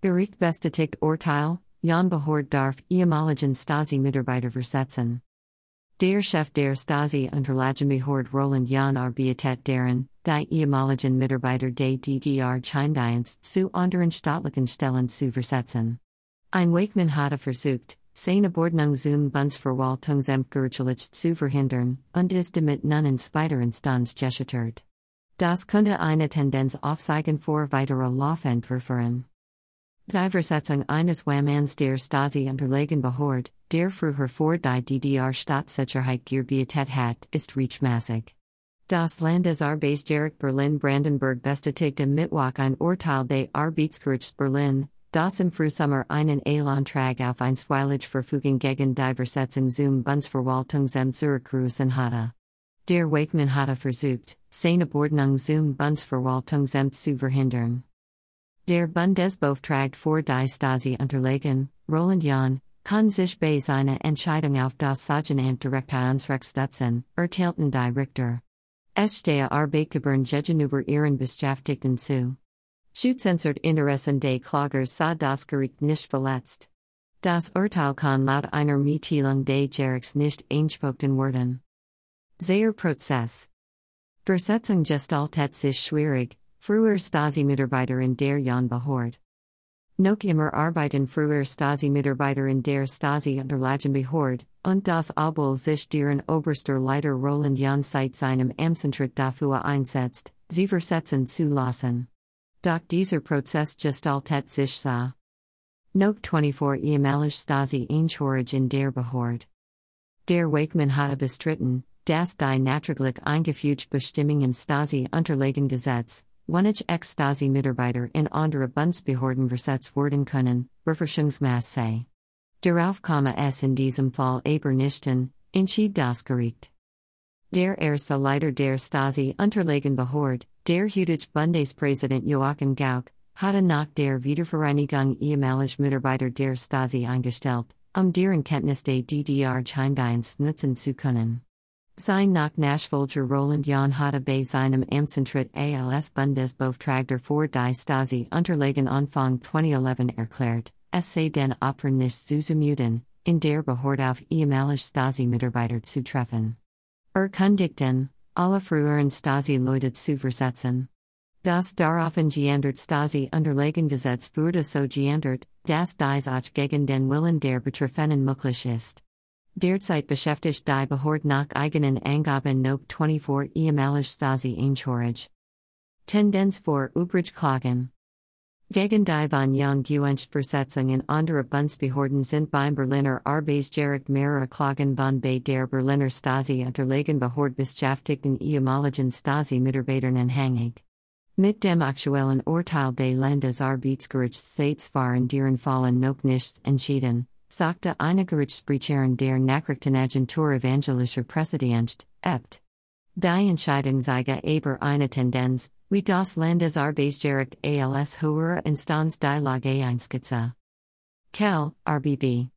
Bericht bestätigt Urteil, Jahn Behord darf ehemaligen Stasi Mitarbeiter versetzen. Der Chef der Stasi Unterlagen Behord Roland Jahn Arbeitet deren, die ehemaligen Mitarbeiter des DDR Chindienst zu anderen staatlichen Stellen zu versetzen. Ein Wakeman hatte versucht, seine Bordnung zum Bundsverwaltungsamt zu verhindern, und ist damit nun in Spider-Instanz gescheitert. Das könnte eine Tendenz aufzeigen vor weitere Laufentwürfen. Die Versetzung eines der Stasi unterlegen Behord, der früher vor die DDR Staatssicherheit gearbeitet hat, ist rechtmäßig. Das Landesarbeitsgericht Berlin Brandenburg bestätigte Mittwoch ein Urteil des Arbeitsgerichts Berlin, das im Frühsommer einen Elantrag auf einstweilige Verfügung gegen die Versetzung zum Bundsverwaltungsamt zurückgerufen hatte. Der Wakeman hatte versucht, seine Bordnung zum Bundsverwaltungsamt zu verhindern. Der Bundesbeauftragte für die Stasi unterlegen, Roland Jahn, kann sich bei seiner Entscheidung auf das Sogenamt direkt Ansrechtsstutzen, erteilten die Richter. Es stehe Arbeitgebern gegenüber ihren Beschäftigten zu. Schutzensert Interessen des Klagers sah das Gericht nicht verletzt. Das Urteil kann laut einer Mitteilung des Gerichts nicht eingesprochen werden. Sehr Prozess. Versetzung gestaltet sich schwierig, Früher Stasi-Mitarbeiter in der Jahn Behord. Noch immer arbeiten früher Stasi-Mitarbeiter in der Stasi Unterlagen Behord, und das obwohl sich deren oberster Leiter Roland Jahn seit seinem Amtsantritt dafür einsetzt, sie versetzen zu lassen. Doch dieser Prozess gestaltet sich so. Noch 24 ehemalige Stasi Einschorage in der Behord. Der Wakeman hatte bestritten, dass die nachträglich eingefügte Bestimmung im Stasi Unterlagen Gesetz, Wanich ex Stasi Mitarbeiter in andere Bundsbehörden versetzt worden können, Befrischungsmasse. Darauf komme es in diesem Fall aber nichten, entschied das Gericht. Der erste Leiter der Stasi Unterlagen Behörde, der heutige Bundespräsident Joachim Gauck, hatte nach der Wiedervereinigung ehemalig Mitarbeiter der Stasi eingestellt, um deren Kenntnis der DDR Chindienst nutzen zu können. Sein nach Nachfolger Roland Jahn hatte bei seinem Amtsantritt als Bundesbeauftragter für die Stasi Unterlagen Anfang 2011 erklärt, es sei den Opfern nicht zuzumuten, in der Behörde auf ehemalige Stasi-Mitarbeiter zu treffen. Erkundigten, alle früheren Stasi-Leute zu versetzen. Das daraufhin geändert Stasi-Unterlagengesetz wurde so geändert, dass dies auch gegen den Willen der Betreffenden möglich ist. Derzeit beschäftigt die Behörde nach eigenen Angaben noch 24 ehemalige Stasi Einschorage. Tendenz vor übrig. Gegen die von Jahn Gewünscht Versetzung in andere Bundsbehörden sind beim Berliner Arbeitsgericht mehrere Klagen von bei der Berliner Stasi unterlegen Behörde beschäftigten ehemaligen Stasi-Mitarbeitern anhängig. Mit dem aktuellen Urteil des Landesarbeitsgerichts States waren deren Fallen noch nichts entschieden sagte eine Gerichtssprecherin der Nachrichtenagentur Evangelischer Pressedienst, EPD. Die Entscheidung zeige aber eine Tendenz, wie das Landesarbeitsgericht als höhere Instanz die Lage einskizze. Kell, RBB.